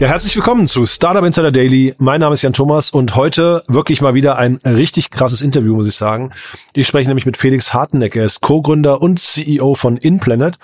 Ja, herzlich willkommen zu Startup Insider Daily. Mein Name ist Jan Thomas und heute wirklich mal wieder ein richtig krasses Interview, muss ich sagen. Ich spreche nämlich mit Felix Harteneck. Er ist Co-Gründer und CEO von InPlanet.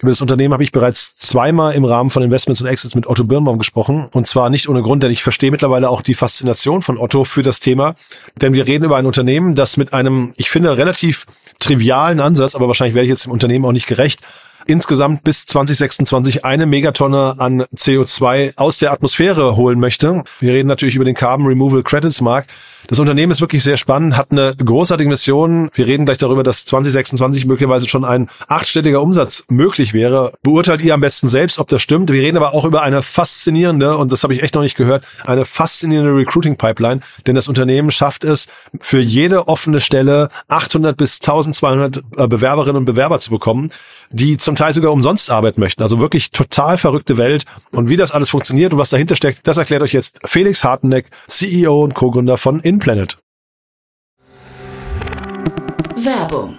Über das Unternehmen habe ich bereits zweimal im Rahmen von Investments und Exits mit Otto Birnbaum gesprochen. Und zwar nicht ohne Grund, denn ich verstehe mittlerweile auch die Faszination von Otto für das Thema. Denn wir reden über ein Unternehmen, das mit einem, ich finde, relativ trivialen Ansatz, aber wahrscheinlich werde ich jetzt dem Unternehmen auch nicht gerecht, insgesamt bis 2026 eine Megatonne an CO2 aus der Atmosphäre holen möchte. Wir reden natürlich über den Carbon Removal Credits Markt. Das Unternehmen ist wirklich sehr spannend, hat eine großartige Mission. Wir reden gleich darüber, dass 2026 möglicherweise schon ein achtstelliger Umsatz möglich wäre. Beurteilt ihr am besten selbst, ob das stimmt. Wir reden aber auch über eine faszinierende, und das habe ich echt noch nicht gehört, eine faszinierende Recruiting Pipeline, denn das Unternehmen schafft es, für jede offene Stelle 800 bis 1200 äh, Bewerberinnen und Bewerber zu bekommen, die zum Teil sogar umsonst arbeiten möchten. Also wirklich total verrückte Welt. Und wie das alles funktioniert und was dahinter steckt, das erklärt euch jetzt Felix Harteneck, CEO und Co-Gründer von InPlanet. Werbung.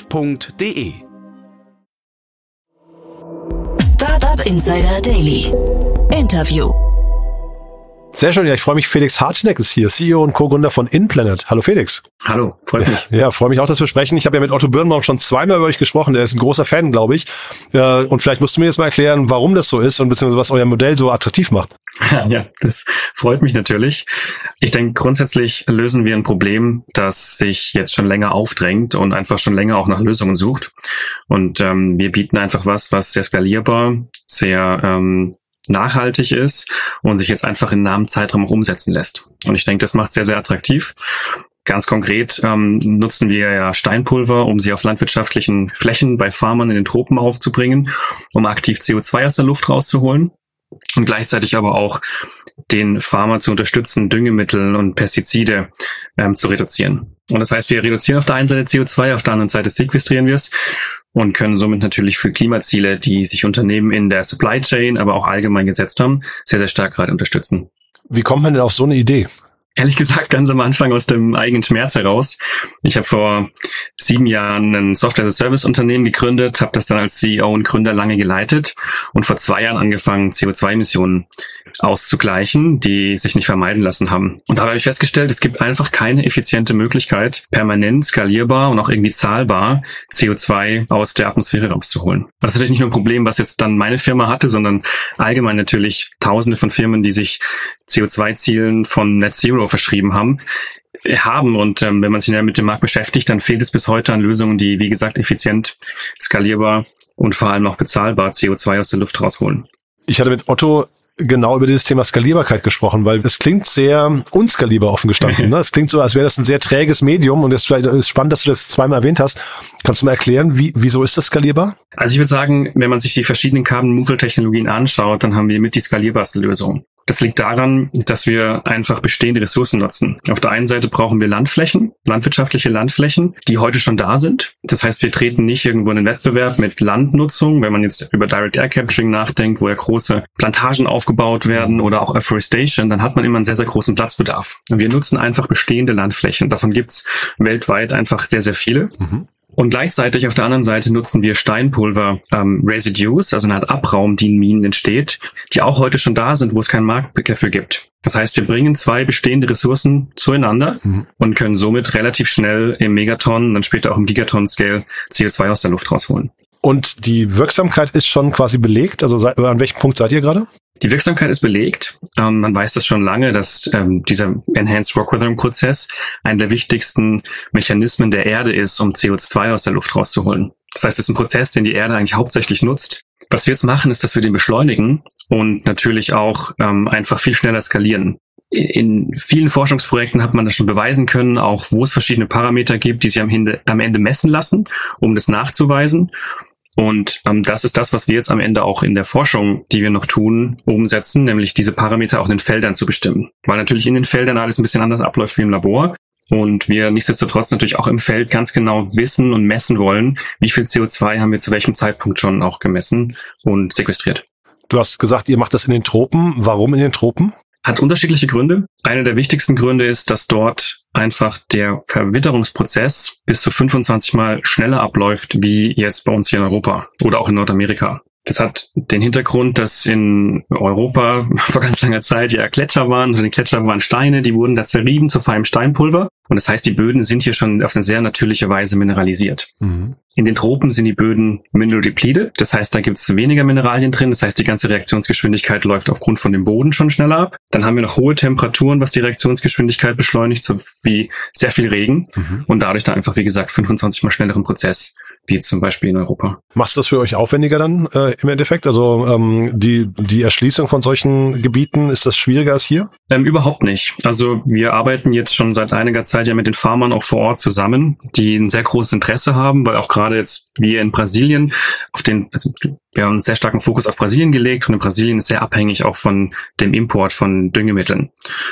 www.startup.de. Startup Insider Daily. Interview. Sehr schön, ja, ich freue mich. Felix Hartneck ist hier, CEO und Co-Gründer von InPlanet. Hallo Felix. Hallo, freut mich. Ja, freue mich auch, dass wir sprechen. Ich habe ja mit Otto Birnbaum schon zweimal über euch gesprochen. Der ist ein großer Fan, glaube ich. Und vielleicht musst du mir jetzt mal erklären, warum das so ist und beziehungsweise was euer Modell so attraktiv macht. Ja, das freut mich natürlich. Ich denke, grundsätzlich lösen wir ein Problem, das sich jetzt schon länger aufdrängt und einfach schon länger auch nach Lösungen sucht. Und ähm, wir bieten einfach was, was sehr skalierbar, sehr ähm, nachhaltig ist und sich jetzt einfach in nahem Zeitraum auch umsetzen lässt. Und ich denke, das macht sehr, sehr attraktiv. Ganz konkret ähm, nutzen wir ja Steinpulver, um sie auf landwirtschaftlichen Flächen bei Farmern in den Tropen aufzubringen, um aktiv CO2 aus der Luft rauszuholen und gleichzeitig aber auch den Farmer zu unterstützen, Düngemittel und Pestizide ähm, zu reduzieren. Und das heißt, wir reduzieren auf der einen Seite CO2, auf der anderen Seite sequestrieren wir es und können somit natürlich für Klimaziele, die sich Unternehmen in der Supply Chain, aber auch allgemein gesetzt haben, sehr, sehr stark gerade unterstützen. Wie kommt man denn auf so eine Idee? Ehrlich gesagt, ganz am Anfang aus dem eigenen Schmerz heraus. Ich habe vor sieben Jahren ein Software-as-a-Service-Unternehmen gegründet, habe das dann als CEO und Gründer lange geleitet und vor zwei Jahren angefangen, CO2-Emissionen auszugleichen, die sich nicht vermeiden lassen haben. Und dabei habe ich festgestellt, es gibt einfach keine effiziente Möglichkeit, permanent, skalierbar und auch irgendwie zahlbar CO2 aus der Atmosphäre rauszuholen. Das ist natürlich nicht nur ein Problem, was jetzt dann meine Firma hatte, sondern allgemein natürlich tausende von Firmen, die sich CO2-Zielen von Net Zero verschrieben haben, haben. Und ähm, wenn man sich mit dem Markt beschäftigt, dann fehlt es bis heute an Lösungen, die, wie gesagt, effizient, skalierbar und vor allem auch bezahlbar CO2 aus der Luft rausholen. Ich hatte mit Otto genau über dieses Thema Skalierbarkeit gesprochen, weil es klingt sehr unskalierbar offen gestanden. Ne? Es klingt so, als wäre das ein sehr träges Medium und es ist spannend, dass du das zweimal erwähnt hast. Kannst du mal erklären, wie, wieso ist das skalierbar? Also ich würde sagen, wenn man sich die verschiedenen Carbon Removal Technologien anschaut, dann haben wir mit die skalierbarste Lösung. Das liegt daran, dass wir einfach bestehende Ressourcen nutzen. Auf der einen Seite brauchen wir Landflächen, landwirtschaftliche Landflächen, die heute schon da sind. Das heißt, wir treten nicht irgendwo in den Wettbewerb mit Landnutzung, wenn man jetzt über Direct Air Capturing nachdenkt, wo ja große Plantagen aufgebaut werden oder auch Afforestation, dann hat man immer einen sehr, sehr großen Platzbedarf. Und wir nutzen einfach bestehende Landflächen. Davon gibt's weltweit einfach sehr, sehr viele. Mhm. Und gleichzeitig auf der anderen Seite nutzen wir Steinpulver ähm, Residues, also eine Art Abraum, die in Minen entsteht, die auch heute schon da sind, wo es keinen Markt dafür gibt. Das heißt, wir bringen zwei bestehende Ressourcen zueinander mhm. und können somit relativ schnell im Megaton dann später auch im Gigaton-Scale CO2 aus der Luft rausholen. Und die Wirksamkeit ist schon quasi belegt? Also an welchem Punkt seid ihr gerade? Die Wirksamkeit ist belegt. Ähm, man weiß das schon lange, dass ähm, dieser Enhanced Rock Weathering Prozess einer der wichtigsten Mechanismen der Erde ist, um CO2 aus der Luft rauszuholen. Das heißt, es ist ein Prozess, den die Erde eigentlich hauptsächlich nutzt. Was wir jetzt machen, ist, dass wir den beschleunigen und natürlich auch ähm, einfach viel schneller skalieren. In vielen Forschungsprojekten hat man das schon beweisen können, auch wo es verschiedene Parameter gibt, die sich am Ende, am Ende messen lassen, um das nachzuweisen. Und ähm, das ist das, was wir jetzt am Ende auch in der Forschung, die wir noch tun, umsetzen, nämlich diese Parameter auch in den Feldern zu bestimmen. Weil natürlich in den Feldern alles ein bisschen anders abläuft wie im Labor. Und wir nichtsdestotrotz natürlich auch im Feld ganz genau wissen und messen wollen, wie viel CO2 haben wir zu welchem Zeitpunkt schon auch gemessen und sequestriert. Du hast gesagt, ihr macht das in den Tropen. Warum in den Tropen? Hat unterschiedliche Gründe. Einer der wichtigsten Gründe ist, dass dort einfach der Verwitterungsprozess bis zu 25 Mal schneller abläuft, wie jetzt bei uns hier in Europa oder auch in Nordamerika. Das hat den Hintergrund, dass in Europa vor ganz langer Zeit ja Gletscher waren. Und die Gletscher waren Steine, die wurden da zerrieben zu feinem Steinpulver. Und das heißt, die Böden sind hier schon auf eine sehr natürliche Weise mineralisiert. Mhm. In den Tropen sind die Böden mineral depleted. Das heißt, da gibt es weniger Mineralien drin. Das heißt, die ganze Reaktionsgeschwindigkeit läuft aufgrund von dem Boden schon schneller ab. Dann haben wir noch hohe Temperaturen, was die Reaktionsgeschwindigkeit beschleunigt, so wie sehr viel Regen. Mhm. Und dadurch dann einfach, wie gesagt, 25 mal schnelleren Prozess wie zum Beispiel in Europa. Macht das für euch aufwendiger dann äh, im Endeffekt? Also ähm, die, die Erschließung von solchen Gebieten, ist das schwieriger als hier? Ähm, überhaupt nicht. Also wir arbeiten jetzt schon seit einiger Zeit ja mit den Farmern auch vor Ort zusammen, die ein sehr großes Interesse haben, weil auch gerade jetzt wie in Brasilien auf den, also wir haben einen sehr starken Fokus auf Brasilien gelegt und in Brasilien ist sehr abhängig auch von dem Import von Düngemitteln.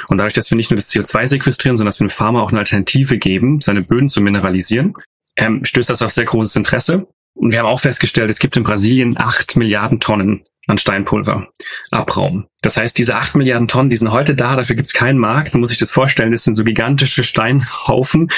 Und dadurch, dass wir nicht nur das CO2 sequestrieren, sondern dass wir dem Farmer auch eine Alternative geben, seine Böden zu mineralisieren, ähm, stößt das auf sehr großes Interesse. Und wir haben auch festgestellt, es gibt in Brasilien acht Milliarden Tonnen an Steinpulver Abraum. Das heißt, diese acht Milliarden Tonnen, die sind heute da, dafür gibt es keinen Markt. Man muss sich das vorstellen, das sind so gigantische Steinhaufen,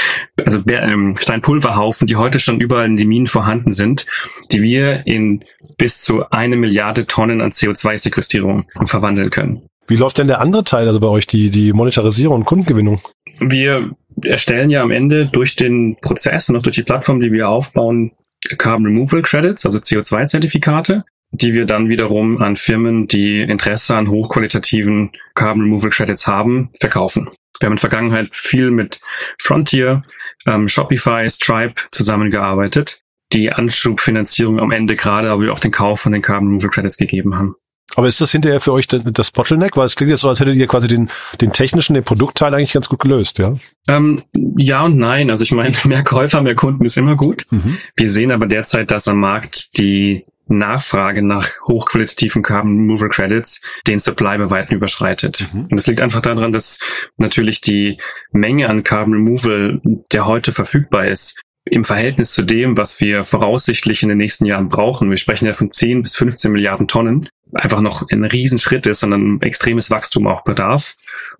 also ähm, Steinpulverhaufen, die heute schon überall in den Minen vorhanden sind, die wir in bis zu eine Milliarde Tonnen an CO2-Sequestrierung verwandeln können. Wie läuft denn der andere Teil, also bei euch, die, die Monetarisierung und Kundengewinnung? Wir erstellen ja am Ende durch den Prozess und auch durch die Plattform, die wir aufbauen, Carbon Removal Credits, also CO2-Zertifikate, die wir dann wiederum an Firmen, die Interesse an hochqualitativen Carbon Removal Credits haben, verkaufen. Wir haben in der Vergangenheit viel mit Frontier, ähm, Shopify, Stripe zusammengearbeitet, die Anschubfinanzierung am Ende gerade aber auch den Kauf von den Carbon Removal Credits gegeben haben. Aber ist das hinterher für euch das Bottleneck? Weil es klingt jetzt so, als hättet ihr quasi den, den technischen, den Produktteil eigentlich ganz gut gelöst, ja? Ähm, ja und nein. Also ich meine, mehr Käufer, mehr Kunden ist immer gut. Mhm. Wir sehen aber derzeit, dass am Markt die Nachfrage nach hochqualitativen Carbon Removal Credits den Supply bei weitem überschreitet. Mhm. Und das liegt einfach daran, dass natürlich die Menge an Carbon Removal, der heute verfügbar ist, im Verhältnis zu dem, was wir voraussichtlich in den nächsten Jahren brauchen, wir sprechen ja von 10 bis 15 Milliarden Tonnen, einfach noch ein Riesenschritt ist, sondern ein extremes Wachstum auch bedarf.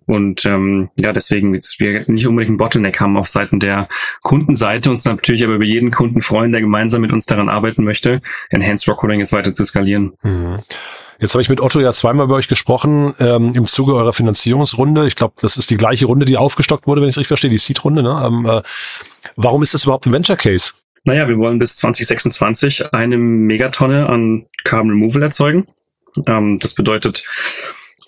Und ähm, ja, deswegen wir nicht unbedingt einen Bottleneck haben auf Seiten der Kundenseite, uns natürlich aber über jeden Kunden freuen, der gemeinsam mit uns daran arbeiten möchte, Enhanced Rockcoding jetzt weiter zu skalieren. Mhm. Jetzt habe ich mit Otto ja zweimal bei euch gesprochen ähm, im Zuge eurer Finanzierungsrunde. Ich glaube, das ist die gleiche Runde, die aufgestockt wurde, wenn ich es richtig verstehe, die Seed-Runde. Ne? Ähm, äh, warum ist das überhaupt ein Venture Case? Naja, wir wollen bis 2026 eine Megatonne an Carbon Removal erzeugen. Ähm, das bedeutet,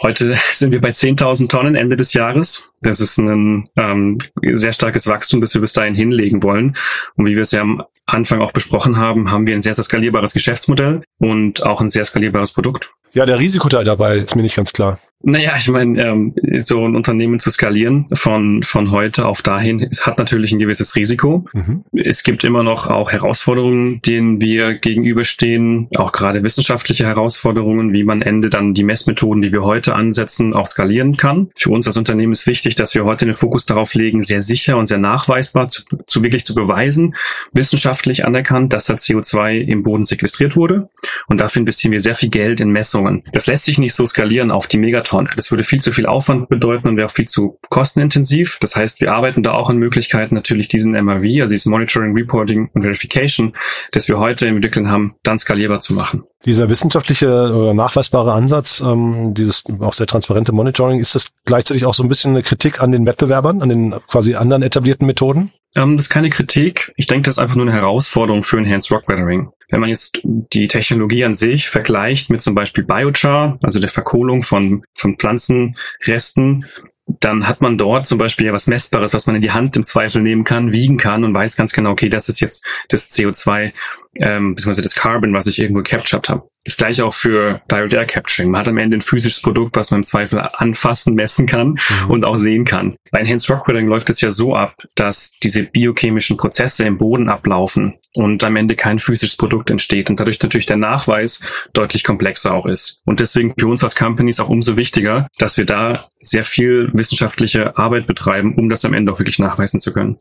heute sind wir bei 10.000 Tonnen Ende des Jahres. Das ist ein ähm, sehr starkes Wachstum, das wir bis dahin hinlegen wollen. Und wie wir es ja am Anfang auch besprochen haben, haben wir ein sehr, sehr skalierbares Geschäftsmodell und auch ein sehr skalierbares Produkt. Ja, der Risikoteil dabei ist mir nicht ganz klar. Naja, ich meine, ähm, so ein Unternehmen zu skalieren von, von heute auf dahin hat natürlich ein gewisses Risiko. Mhm. Es gibt immer noch auch Herausforderungen, denen wir gegenüberstehen, auch gerade wissenschaftliche Herausforderungen, wie man Ende dann die Messmethoden, die wir heute ansetzen, auch skalieren kann. Für uns als Unternehmen ist wichtig, dass wir heute den Fokus darauf legen, sehr sicher und sehr nachweisbar zu, zu wirklich zu beweisen, wissenschaftlich anerkannt, dass da CO2 im Boden sequestriert wurde. Und dafür investieren wir sehr viel Geld in Messungen. Das lässt sich nicht so skalieren auf die Megaton Tonne. Das würde viel zu viel Aufwand bedeuten und wäre auch viel zu kostenintensiv. Das heißt, wir arbeiten da auch an Möglichkeiten, natürlich diesen MRV, also dieses Monitoring, Reporting und Verification, das wir heute entwickeln haben, dann skalierbar zu machen. Dieser wissenschaftliche oder nachweisbare Ansatz, ähm, dieses auch sehr transparente Monitoring, ist das gleichzeitig auch so ein bisschen eine Kritik an den Wettbewerbern, an den quasi anderen etablierten Methoden? Ähm, das ist keine Kritik. Ich denke, das ist einfach nur eine Herausforderung für Enhanced Rock Weathering. Wenn man jetzt die Technologie an sich vergleicht mit zum Beispiel Biochar, also der Verkohlung von, von Pflanzenresten, dann hat man dort zum Beispiel ja was Messbares, was man in die Hand im Zweifel nehmen kann, wiegen kann und weiß ganz genau, okay, das ist jetzt das CO2 ähm, beziehungsweise das Carbon, was ich irgendwo captured habe. Das gleiche auch für Direct Air Capturing. Man hat am Ende ein physisches Produkt, was man im Zweifel anfassen, messen kann mhm. und auch sehen kann. Bei Enhanced Rock Weathering läuft es ja so ab, dass diese biochemischen Prozesse im Boden ablaufen und am Ende kein physisches Produkt entsteht und dadurch natürlich der Nachweis deutlich komplexer auch ist. Und deswegen für uns als Companies auch umso wichtiger, dass wir da sehr viel wissenschaftliche Arbeit betreiben, um das am Ende auch wirklich nachweisen zu können.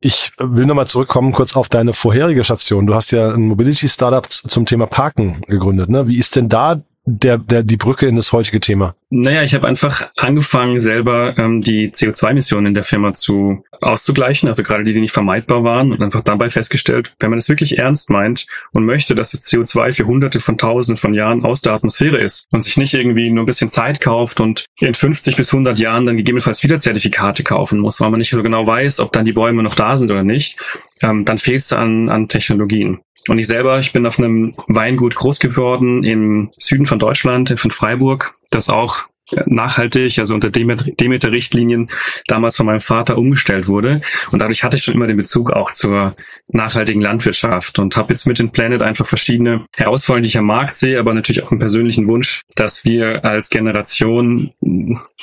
Ich will nochmal zurückkommen kurz auf deine vorherige Station. Du hast ja ein Mobility-Startup zum Thema Parken gegründet. Ne? Wie ist denn da der, der, die Brücke in das heutige Thema? Naja, ich habe einfach angefangen, selber ähm, die CO2-Emissionen in der Firma zu auszugleichen, also gerade die, die nicht vermeidbar waren und einfach dabei festgestellt, wenn man es wirklich ernst meint und möchte, dass das CO2 für hunderte von tausenden von Jahren aus der Atmosphäre ist und sich nicht irgendwie nur ein bisschen Zeit kauft und in 50 bis 100 Jahren dann gegebenenfalls wieder Zertifikate kaufen muss, weil man nicht so genau weiß, ob dann die Bäume noch da sind oder nicht, ähm, dann fehlt es an, an Technologien. Und ich selber, ich bin auf einem Weingut groß geworden im Süden von Deutschland, von Freiburg, das auch nachhaltig, also unter Demeter-Richtlinien damals von meinem Vater umgestellt wurde. Und dadurch hatte ich schon immer den Bezug auch zur nachhaltigen Landwirtschaft und habe jetzt mit den Planet einfach verschiedene Herausforderungen, die ich am Markt sehe, aber natürlich auch einen persönlichen Wunsch, dass wir als Generation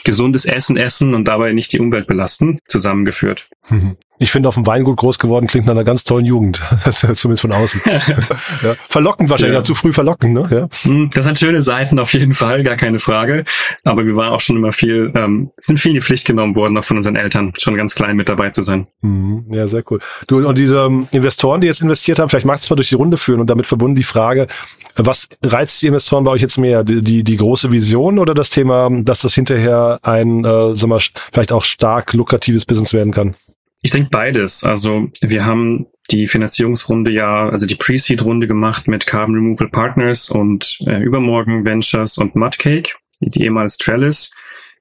gesundes Essen essen und dabei nicht die Umwelt belasten, zusammengeführt. Ich finde, auf dem Weingut groß geworden klingt nach einer ganz tollen Jugend. Zumindest von außen. ja. Verlockend wahrscheinlich, ja. zu früh verlockend, ne? Ja. Hm, das hat schöne Seiten auf jeden Fall, gar keine Frage. Aber wir waren auch schon immer viel, ähm, sind viel in die Pflicht genommen worden, auch von unseren Eltern, schon ganz klein mit dabei zu sein. Mhm. Ja, sehr cool. Du, und diese ähm, Investoren, die jetzt investiert haben, vielleicht magst du es mal durch die Runde führen und damit verbunden die Frage, was reizt die Investoren bei euch jetzt mehr? Die, die, die große Vision oder das Thema, dass das hinterher ein, äh, sag mal, vielleicht auch stark lukratives Business werden kann? Ich denke beides. Also wir haben die Finanzierungsrunde ja, also die Pre-Seed-Runde gemacht mit Carbon Removal Partners und äh, Übermorgen Ventures und Mudcake, die ehemals Trellis,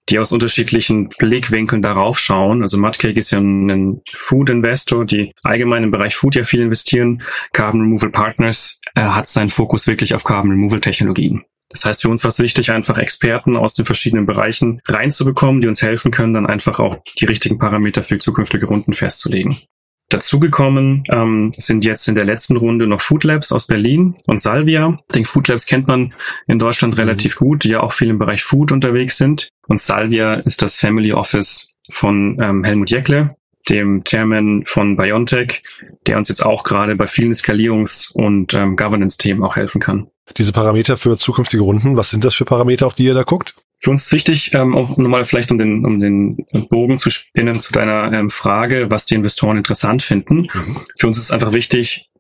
die aus unterschiedlichen Blickwinkeln darauf schauen. Also Mudcake ist ja ein, Food-Investor, die allgemein im Bereich Food ja viel investieren. Carbon Removal Partners äh, hat seinen Fokus wirklich auf Carbon Removal Technologien. Das heißt, für uns war es wichtig, einfach Experten aus den verschiedenen Bereichen reinzubekommen, die uns helfen können, dann einfach auch die richtigen Parameter für zukünftige Runden festzulegen. Dazugekommen ähm, sind jetzt in der letzten Runde noch Food Labs aus Berlin und Salvia. Ich denke, Food Labs kennt man in Deutschland mhm. relativ gut, die ja auch viel im Bereich Food unterwegs sind. Und Salvia ist das Family Office von ähm, Helmut Jeckle, dem Chairman von BioNTech, der uns jetzt auch gerade bei vielen Skalierungs- und ähm, Governance-Themen auch helfen kann. Diese Parameter für zukünftige Runden, was sind das für Parameter, auf die ihr da guckt? Für uns ist wichtig, ähm, auch nochmal vielleicht um den, um den Bogen zu spinnen zu deiner ähm, Frage, was die Investoren interessant finden. Mhm. Für uns ist einfach wichtig,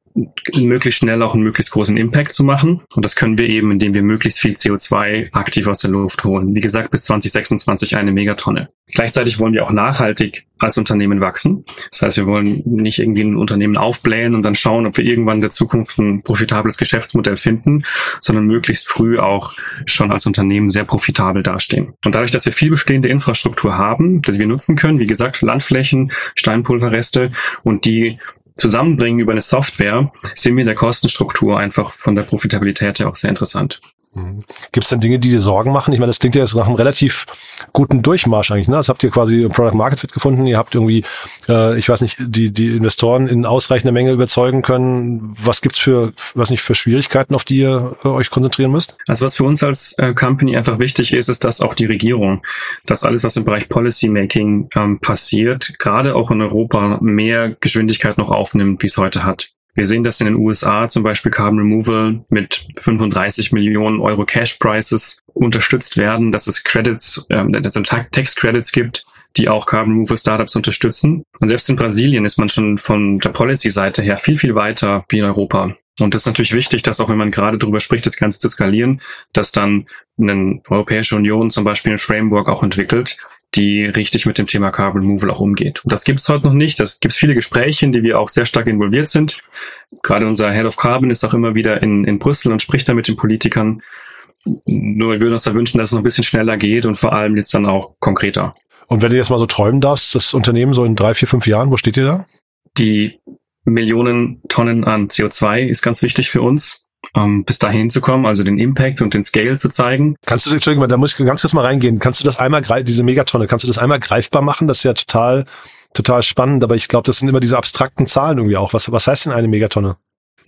möglichst schnell auch einen möglichst großen Impact zu machen. Und das können wir eben, indem wir möglichst viel CO2 aktiv aus der Luft holen. Wie gesagt, bis 2026 eine Megatonne. Gleichzeitig wollen wir auch nachhaltig als Unternehmen wachsen. Das heißt, wir wollen nicht irgendwie ein Unternehmen aufblähen und dann schauen, ob wir irgendwann in der Zukunft ein profitables Geschäftsmodell finden, sondern möglichst früh auch schon als Unternehmen sehr profitabel dastehen. Und dadurch, dass wir viel bestehende Infrastruktur haben, dass wir nutzen können, wie gesagt, Landflächen, Steinpulverreste und die zusammenbringen über eine Software, sind wir in der Kostenstruktur einfach von der Profitabilität her auch sehr interessant. Mhm. Gibt es denn Dinge, die dir Sorgen machen? Ich meine, das klingt ja jetzt nach einem relativ guten Durchmarsch eigentlich. Ne? Also habt ihr quasi Product Market Fit gefunden, ihr habt irgendwie, äh, ich weiß nicht, die, die Investoren in ausreichender Menge überzeugen können. Was gibt's für, was nicht, für Schwierigkeiten, auf die ihr äh, euch konzentrieren müsst? Also was für uns als äh, Company einfach wichtig ist, ist, dass auch die Regierung, dass alles, was im Bereich Policy Making ähm, passiert, gerade auch in Europa mehr Geschwindigkeit noch aufnimmt, wie es heute hat. Wir sehen, dass in den USA zum Beispiel Carbon Removal mit 35 Millionen Euro Cash Prices unterstützt werden, dass es Credits, ähm, also Tax Credits gibt, die auch Carbon Removal Startups unterstützen. Und selbst in Brasilien ist man schon von der Policy-Seite her viel, viel weiter wie in Europa. Und das ist natürlich wichtig, dass auch wenn man gerade darüber spricht, das Ganze zu skalieren, dass dann eine Europäische Union zum Beispiel ein Framework auch entwickelt, die richtig mit dem Thema Carbon Removal auch umgeht. Und das gibt es heute noch nicht. Das gibt viele Gespräche, in die wir auch sehr stark involviert sind. Gerade unser Head of Carbon ist auch immer wieder in, in Brüssel und spricht da mit den Politikern. Nur wir würden uns da wünschen, dass es noch ein bisschen schneller geht und vor allem jetzt dann auch konkreter. Und wenn du jetzt mal so träumen darfst, das Unternehmen so in drei, vier, fünf Jahren, wo steht ihr da? Die Millionen Tonnen an CO2 ist ganz wichtig für uns, um bis dahin zu kommen, also den Impact und den Scale zu zeigen. Kannst du, Entschuldigung, da muss ich ganz kurz mal reingehen. Kannst du das einmal, diese Megatonne, kannst du das einmal greifbar machen? Das ist ja total, total spannend, aber ich glaube, das sind immer diese abstrakten Zahlen irgendwie auch. Was, was heißt denn eine Megatonne?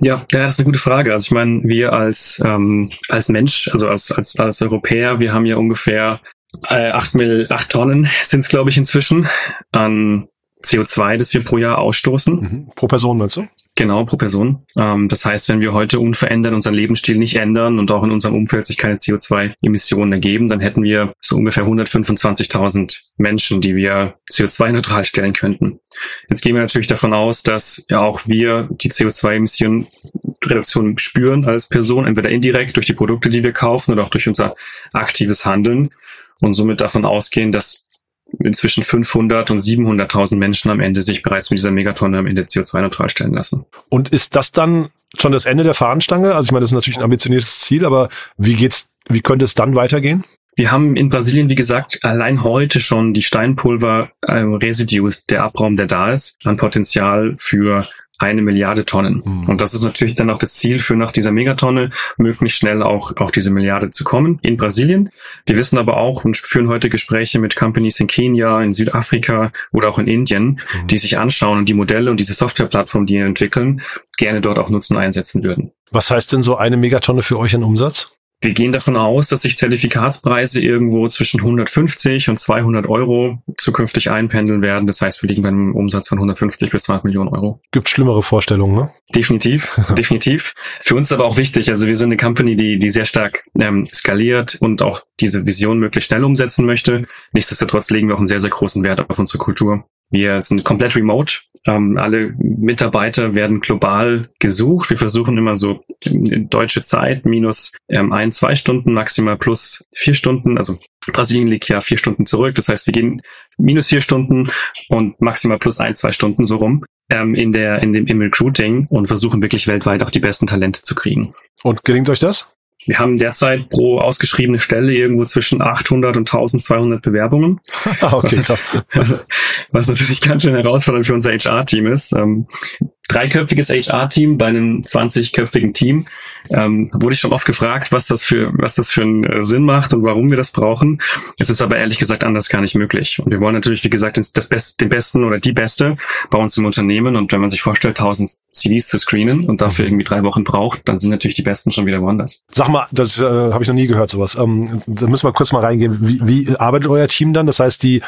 Ja, ja, das ist eine gute Frage. Also ich meine, wir als ähm, als Mensch, also als als, als Europäer, wir haben ja ungefähr äh, acht, Mill, acht Tonnen sind es, glaube ich, inzwischen an CO2, das wir pro Jahr ausstoßen. Mhm. Pro Person meinst du? Genau, pro Person. Ähm, das heißt, wenn wir heute unverändert unseren Lebensstil nicht ändern und auch in unserem Umfeld sich keine CO2-Emissionen ergeben, dann hätten wir so ungefähr 125.000 Menschen, die wir CO2-neutral stellen könnten. Jetzt gehen wir natürlich davon aus, dass ja auch wir die CO2-Emissionen Reduktion spüren als Person, entweder indirekt durch die Produkte, die wir kaufen oder auch durch unser aktives Handeln und somit davon ausgehen, dass inzwischen 500 und 700.000 Menschen am Ende sich bereits mit dieser Megatonne am Ende CO2-neutral stellen lassen. Und ist das dann schon das Ende der Fahnenstange? Also ich meine, das ist natürlich ein ambitioniertes Ziel, aber wie geht's, wie könnte es dann weitergehen? Wir haben in Brasilien, wie gesagt, allein heute schon die Steinpulver äh, der Abraum, der da ist, an Potenzial für eine Milliarde Tonnen. Mhm. Und das ist natürlich dann auch das Ziel für nach dieser Megatonne, möglichst schnell auch auf diese Milliarde zu kommen in Brasilien. Wir wissen aber auch und führen heute Gespräche mit Companies in Kenia, in Südafrika oder auch in Indien, mhm. die sich anschauen und die Modelle und diese Softwareplattform, die wir entwickeln, gerne dort auch nutzen einsetzen würden. Was heißt denn so eine Megatonne für euch in Umsatz? Wir gehen davon aus, dass sich Zertifikatspreise irgendwo zwischen 150 und 200 Euro zukünftig einpendeln werden. Das heißt, wir liegen bei einem Umsatz von 150 bis 200 Millionen Euro. Gibt schlimmere Vorstellungen, ne? Definitiv, definitiv. Für uns ist aber auch wichtig. Also wir sind eine Company, die, die sehr stark ähm, skaliert und auch diese Vision möglichst schnell umsetzen möchte. Nichtsdestotrotz legen wir auch einen sehr, sehr großen Wert auf unsere Kultur. Wir sind komplett remote. Ähm, alle Mitarbeiter werden global gesucht. Wir versuchen immer so deutsche Zeit minus ähm, ein, zwei Stunden, maximal plus vier Stunden. Also Brasilien liegt ja vier Stunden zurück. Das heißt, wir gehen minus vier Stunden und maximal plus ein, zwei Stunden so rum ähm, in der in dem im Recruiting und versuchen wirklich weltweit auch die besten Talente zu kriegen. Und gelingt euch das? Wir haben derzeit pro ausgeschriebene Stelle irgendwo zwischen 800 und 1200 Bewerbungen. okay, was, was, was, natürlich ganz schön herausfordernd für unser HR-Team ist. Ähm, dreiköpfiges HR-Team bei einem 20-köpfigen Team. Ähm, wurde ich schon oft gefragt, was das für was das für einen äh, Sinn macht und warum wir das brauchen. Es ist aber ehrlich gesagt anders gar nicht möglich. Und wir wollen natürlich, wie gesagt, das Best, den besten oder die beste bei uns im Unternehmen. Und wenn man sich vorstellt, 1000 CVs zu screenen und dafür irgendwie drei Wochen braucht, dann sind natürlich die besten schon wieder woanders. Sag mal, das äh, habe ich noch nie gehört, sowas. Ähm, da müssen wir kurz mal reingehen. Wie, wie arbeitet euer Team dann? Das heißt, die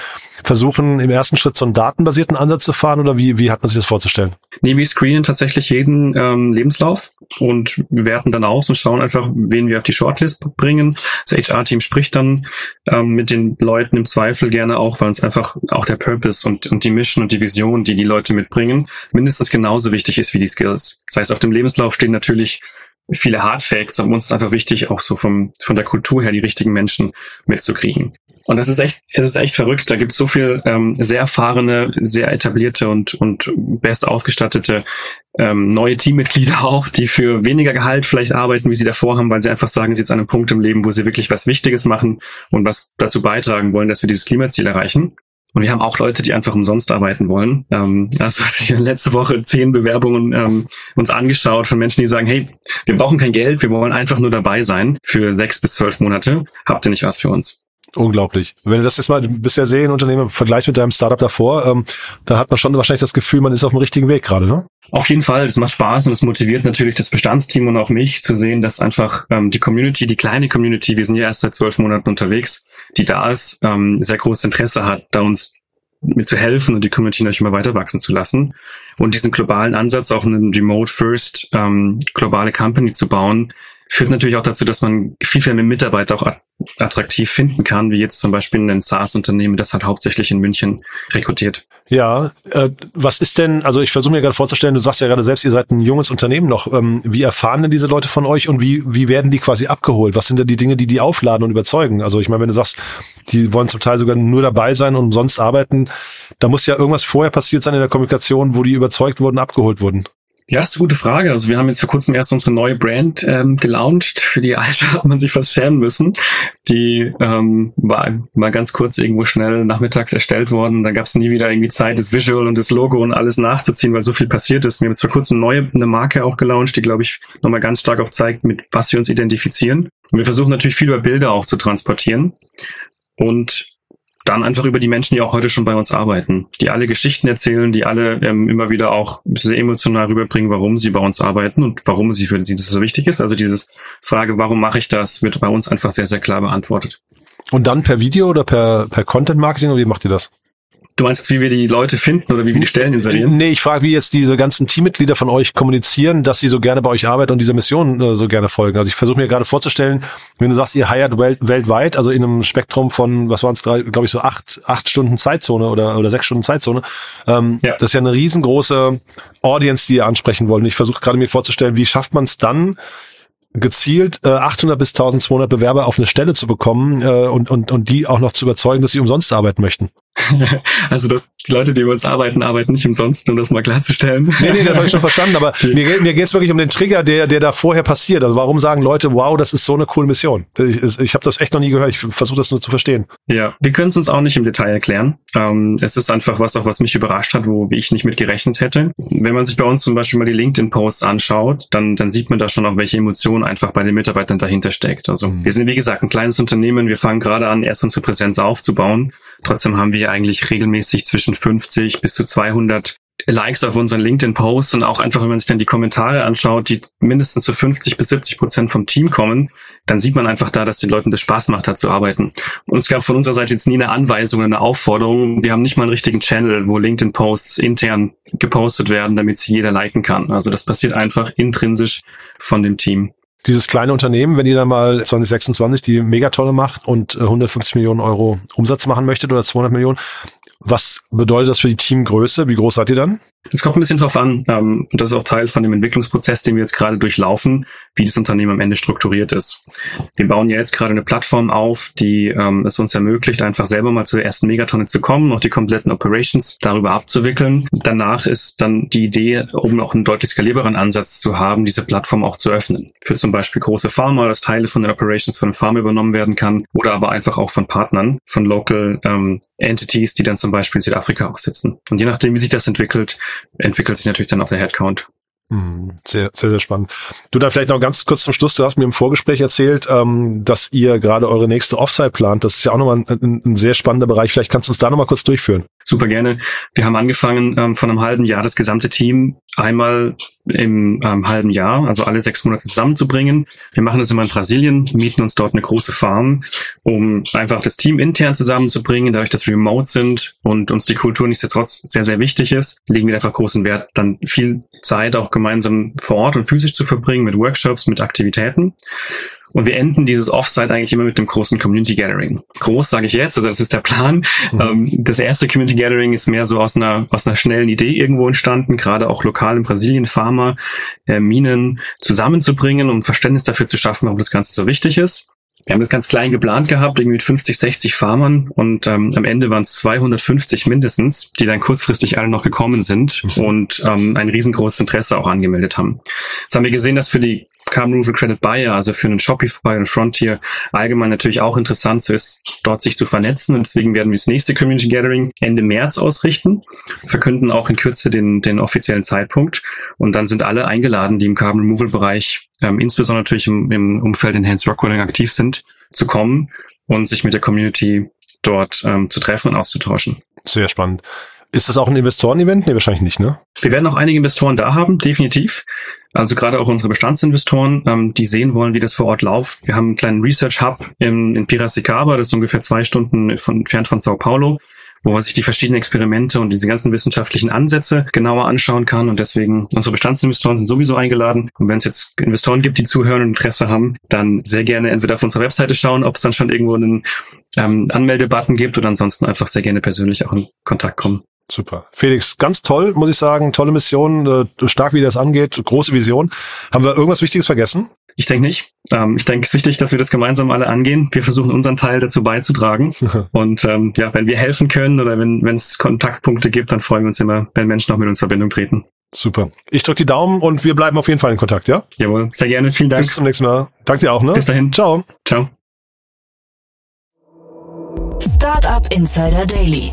versuchen im ersten Schritt so einen datenbasierten Ansatz zu fahren oder wie, wie hat man sich das vorzustellen? Nee, wir screenen tatsächlich jeden ähm, Lebenslauf und werten dann aus und schauen einfach, wen wir auf die Shortlist bringen. Das HR-Team spricht dann ähm, mit den Leuten im Zweifel gerne auch, weil uns einfach auch der Purpose und, und die Mission und die Vision, die die Leute mitbringen, mindestens genauso wichtig ist wie die Skills. Das heißt, auf dem Lebenslauf stehen natürlich viele Hard Facts, aber uns ist einfach wichtig, auch so vom, von der Kultur her die richtigen Menschen mitzukriegen. Und das ist echt, es ist echt verrückt. Da gibt es so viel ähm, sehr erfahrene, sehr etablierte und, und best ausgestattete ähm, neue Teammitglieder auch, die für weniger Gehalt vielleicht arbeiten, wie sie davor haben, weil sie einfach sagen, sie sind jetzt an einem Punkt im Leben, wo sie wirklich was Wichtiges machen und was dazu beitragen wollen, dass wir dieses Klimaziel erreichen. Und wir haben auch Leute, die einfach umsonst arbeiten wollen. Ähm, also ich letzte Woche zehn Bewerbungen ähm, uns angeschaut von Menschen, die sagen, hey, wir brauchen kein Geld, wir wollen einfach nur dabei sein für sechs bis zwölf Monate. Habt ihr nicht was für uns? Unglaublich. Wenn du das jetzt mal bisher sehen, Unternehmen vergleichst mit deinem Startup davor, ähm, dann hat man schon wahrscheinlich das Gefühl, man ist auf dem richtigen Weg gerade, ne? Auf jeden Fall, es macht Spaß und es motiviert natürlich das Bestandsteam und auch mich zu sehen, dass einfach ähm, die Community, die kleine Community, wir sind ja erst seit zwölf Monaten unterwegs, die da ist, ähm, sehr großes Interesse hat, da uns mit zu helfen und die Community natürlich immer weiter wachsen zu lassen. Und diesen globalen Ansatz, auch einen Remote First ähm, globale Company zu bauen, führt natürlich auch dazu, dass man viel, viel mehr Mitarbeiter auch attraktiv finden kann, wie jetzt zum Beispiel ein SaaS-Unternehmen, das halt hauptsächlich in München rekrutiert. Ja, äh, was ist denn, also ich versuche mir gerade vorzustellen, du sagst ja gerade selbst, ihr seid ein junges Unternehmen noch. Ähm, wie erfahren denn diese Leute von euch und wie, wie werden die quasi abgeholt? Was sind denn die Dinge, die die aufladen und überzeugen? Also ich meine, wenn du sagst, die wollen zum Teil sogar nur dabei sein und umsonst arbeiten, da muss ja irgendwas vorher passiert sein in der Kommunikation, wo die überzeugt wurden, abgeholt wurden. Ja, das ist eine gute Frage. Also wir haben jetzt vor kurzem erst unsere neue Brand ähm, gelauncht. Für die alte hat man sich fast schämen müssen. Die ähm, war mal ganz kurz irgendwo schnell nachmittags erstellt worden. Da gab es nie wieder irgendwie Zeit, das Visual und das Logo und alles nachzuziehen, weil so viel passiert ist. Wir haben jetzt vor kurzem neue eine Marke auch gelauncht, die, glaube ich, nochmal ganz stark auch zeigt, mit was wir uns identifizieren. Und wir versuchen natürlich viel über Bilder auch zu transportieren. Und dann einfach über die Menschen, die auch heute schon bei uns arbeiten, die alle Geschichten erzählen, die alle ähm, immer wieder auch sehr emotional rüberbringen, warum sie bei uns arbeiten und warum sie für sie das so wichtig ist. Also dieses Frage, warum mache ich das, wird bei uns einfach sehr, sehr klar beantwortet. Und dann per Video oder per, per Content Marketing oder wie macht ihr das? Du meinst jetzt, wie wir die Leute finden oder wie wir die Stellen inserieren? Nee, ich frage, wie jetzt diese ganzen Teammitglieder von euch kommunizieren, dass sie so gerne bei euch arbeiten und dieser Mission äh, so gerne folgen. Also ich versuche mir gerade vorzustellen, wenn du sagst, ihr heiert welt weltweit, also in einem Spektrum von, was waren es, glaube ich, so acht, acht Stunden Zeitzone oder, oder sechs Stunden Zeitzone. Ähm, ja. Das ist ja eine riesengroße Audience, die ihr ansprechen wollt. Und ich versuche gerade mir vorzustellen, wie schafft man es dann, gezielt äh, 800 bis 1200 Bewerber auf eine Stelle zu bekommen äh, und, und, und die auch noch zu überzeugen, dass sie umsonst arbeiten möchten. Also dass die Leute, die bei uns arbeiten, arbeiten nicht umsonst, um das mal klarzustellen. Nee, nee, das habe ich schon verstanden, aber mir, mir geht es wirklich um den Trigger, der, der da vorher passiert. Also warum sagen Leute, wow, das ist so eine coole Mission? Ich, ich habe das echt noch nie gehört, ich versuche das nur zu verstehen. Ja, wir können es uns auch nicht im Detail erklären. Ähm, es ist einfach was, auch was mich überrascht hat, wo ich nicht mit gerechnet hätte. Wenn man sich bei uns zum Beispiel mal die LinkedIn-Posts anschaut, dann, dann sieht man da schon auch, welche Emotion einfach bei den Mitarbeitern dahinter steckt. Also mhm. wir sind, wie gesagt, ein kleines Unternehmen, wir fangen gerade an, erst unsere Präsenz aufzubauen. Trotzdem haben wir eigentlich regelmäßig zwischen 50 bis zu 200 Likes auf unseren LinkedIn-Posts und auch einfach, wenn man sich dann die Kommentare anschaut, die mindestens zu 50 bis 70 Prozent vom Team kommen, dann sieht man einfach da, dass den Leuten das Spaß macht, da zu arbeiten. Und es gab von unserer Seite jetzt nie eine Anweisung, eine Aufforderung. Wir haben nicht mal einen richtigen Channel, wo LinkedIn-Posts intern gepostet werden, damit sie jeder liken kann. Also das passiert einfach intrinsisch von dem Team dieses kleine Unternehmen, wenn ihr dann mal 2026 die Megatolle macht und 150 äh, Millionen Euro Umsatz machen möchtet oder 200 Millionen, was bedeutet das für die Teamgröße? Wie groß seid ihr dann? Es kommt ein bisschen drauf an, ähm, und das ist auch Teil von dem Entwicklungsprozess, den wir jetzt gerade durchlaufen, wie das Unternehmen am Ende strukturiert ist. Wir bauen ja jetzt gerade eine Plattform auf, die ähm, es uns ermöglicht, einfach selber mal zur ersten Megatonne zu kommen, auch die kompletten Operations darüber abzuwickeln. Danach ist dann die Idee, um auch einen deutlich skalierbaren Ansatz zu haben, diese Plattform auch zu öffnen. Für zum Beispiel große Pharma, dass Teile von den Operations von Pharma übernommen werden kann oder aber einfach auch von Partnern, von Local ähm, Entities, die dann zum Beispiel in Südafrika auch sitzen. Und je nachdem, wie sich das entwickelt, entwickelt sich natürlich dann auch der Headcount. Hm, sehr, sehr, sehr spannend. Du da vielleicht noch ganz kurz zum Schluss. Du hast mir im Vorgespräch erzählt, ähm, dass ihr gerade eure nächste Offsite plant. Das ist ja auch nochmal ein, ein, ein sehr spannender Bereich. Vielleicht kannst du uns da nochmal kurz durchführen. Super gerne. Wir haben angefangen ähm, von einem halben Jahr das gesamte Team einmal im ähm, halben Jahr, also alle sechs Monate zusammenzubringen. Wir machen das immer in Brasilien, mieten uns dort eine große Farm, um einfach das Team intern zusammenzubringen, dadurch, dass wir remote sind und uns die Kultur nichtsdestotrotz sehr, sehr wichtig ist, legen wir einfach großen Wert, dann viel Zeit auch gemeinsam vor Ort und physisch zu verbringen mit Workshops, mit Aktivitäten. Und wir enden dieses Offsite eigentlich immer mit dem großen Community Gathering. Groß sage ich jetzt, also das ist der Plan. Mhm. Ähm, das erste Community Gathering ist mehr so aus einer, aus einer schnellen Idee irgendwo entstanden, gerade auch lokal in Brasilien Pharma, äh, Minen zusammenzubringen, um Verständnis dafür zu schaffen, warum das Ganze so wichtig ist. Wir haben das ganz klein geplant gehabt, irgendwie mit 50, 60 Farmern und ähm, am Ende waren es 250 mindestens, die dann kurzfristig alle noch gekommen sind mhm. und ähm, ein riesengroßes Interesse auch angemeldet haben. Jetzt haben wir gesehen, dass für die Carbon Removal Credit Buyer, also für einen Shopify und Frontier allgemein natürlich auch interessant so ist, dort sich zu vernetzen. Und deswegen werden wir das nächste Community Gathering Ende März ausrichten, verkünden auch in Kürze den, den offiziellen Zeitpunkt. Und dann sind alle eingeladen, die im Carbon Removal Bereich, ähm, insbesondere natürlich im, im Umfeld Enhanced Rockwelling aktiv sind, zu kommen und sich mit der Community dort ähm, zu treffen und auszutauschen. Sehr spannend. Ist das auch ein Investoren-Event? Nee, wahrscheinlich nicht, ne? Wir werden auch einige Investoren da haben, definitiv. Also gerade auch unsere Bestandsinvestoren, ähm, die sehen wollen, wie das vor Ort läuft. Wir haben einen kleinen Research Hub in, in Piracicaba, das ist ungefähr zwei Stunden von, entfernt von Sao Paulo, wo man sich die verschiedenen Experimente und diese ganzen wissenschaftlichen Ansätze genauer anschauen kann. Und deswegen, unsere Bestandsinvestoren sind sowieso eingeladen. Und wenn es jetzt Investoren gibt, die zuhören und Interesse haben, dann sehr gerne entweder auf unserer Webseite schauen, ob es dann schon irgendwo einen ähm, Anmeldebutton gibt oder ansonsten einfach sehr gerne persönlich auch in Kontakt kommen. Super. Felix, ganz toll, muss ich sagen. Tolle Mission, äh, stark wie das angeht, große Vision. Haben wir irgendwas Wichtiges vergessen? Ich denke nicht. Ähm, ich denke, es ist wichtig, dass wir das gemeinsam alle angehen. Wir versuchen unseren Teil dazu beizutragen. Und ähm, ja, wenn wir helfen können oder wenn es Kontaktpunkte gibt, dann freuen wir uns immer, wenn Menschen auch mit uns in Verbindung treten. Super. Ich drücke die Daumen und wir bleiben auf jeden Fall in Kontakt, ja? Jawohl, sehr gerne. Vielen Dank. Bis zum nächsten Mal. Danke dir auch, ne? Bis dahin. Ciao. Ciao. Startup Insider Daily,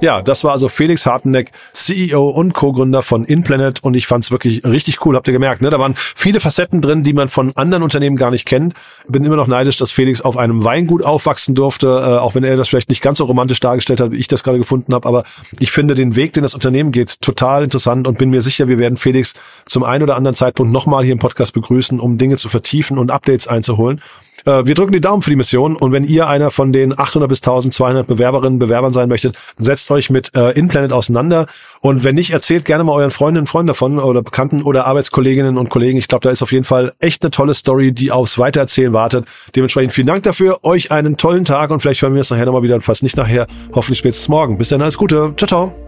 Ja, das war also Felix Harteneck, CEO und Co-Gründer von InPlanet und ich fand's wirklich richtig cool, habt ihr gemerkt, ne? Da waren viele Facetten drin, die man von anderen Unternehmen gar nicht kennt. Bin immer noch neidisch, dass Felix auf einem Weingut aufwachsen durfte, äh, auch wenn er das vielleicht nicht ganz so romantisch dargestellt hat, wie ich das gerade gefunden habe, aber ich finde den Weg, den das Unternehmen geht, total interessant und bin mir sicher, wir werden Felix zum einen oder anderen Zeitpunkt nochmal hier im Podcast begrüßen, um Dinge zu vertiefen und Updates einzuholen. Äh, wir drücken die Daumen für die Mission und wenn ihr einer von den 800 bis 1200 Bewerberinnen, Bewerbern sein möchtet, setzt euch mit äh, InPlanet auseinander und wenn nicht, erzählt gerne mal euren Freundinnen und Freunden davon oder Bekannten oder Arbeitskolleginnen und Kollegen. Ich glaube, da ist auf jeden Fall echt eine tolle Story, die aufs Weitererzählen wartet. Dementsprechend vielen Dank dafür, euch einen tollen Tag und vielleicht hören wir es nachher nochmal wieder und falls nicht nachher, hoffentlich spätestens morgen. Bis dann, alles Gute. Ciao, ciao.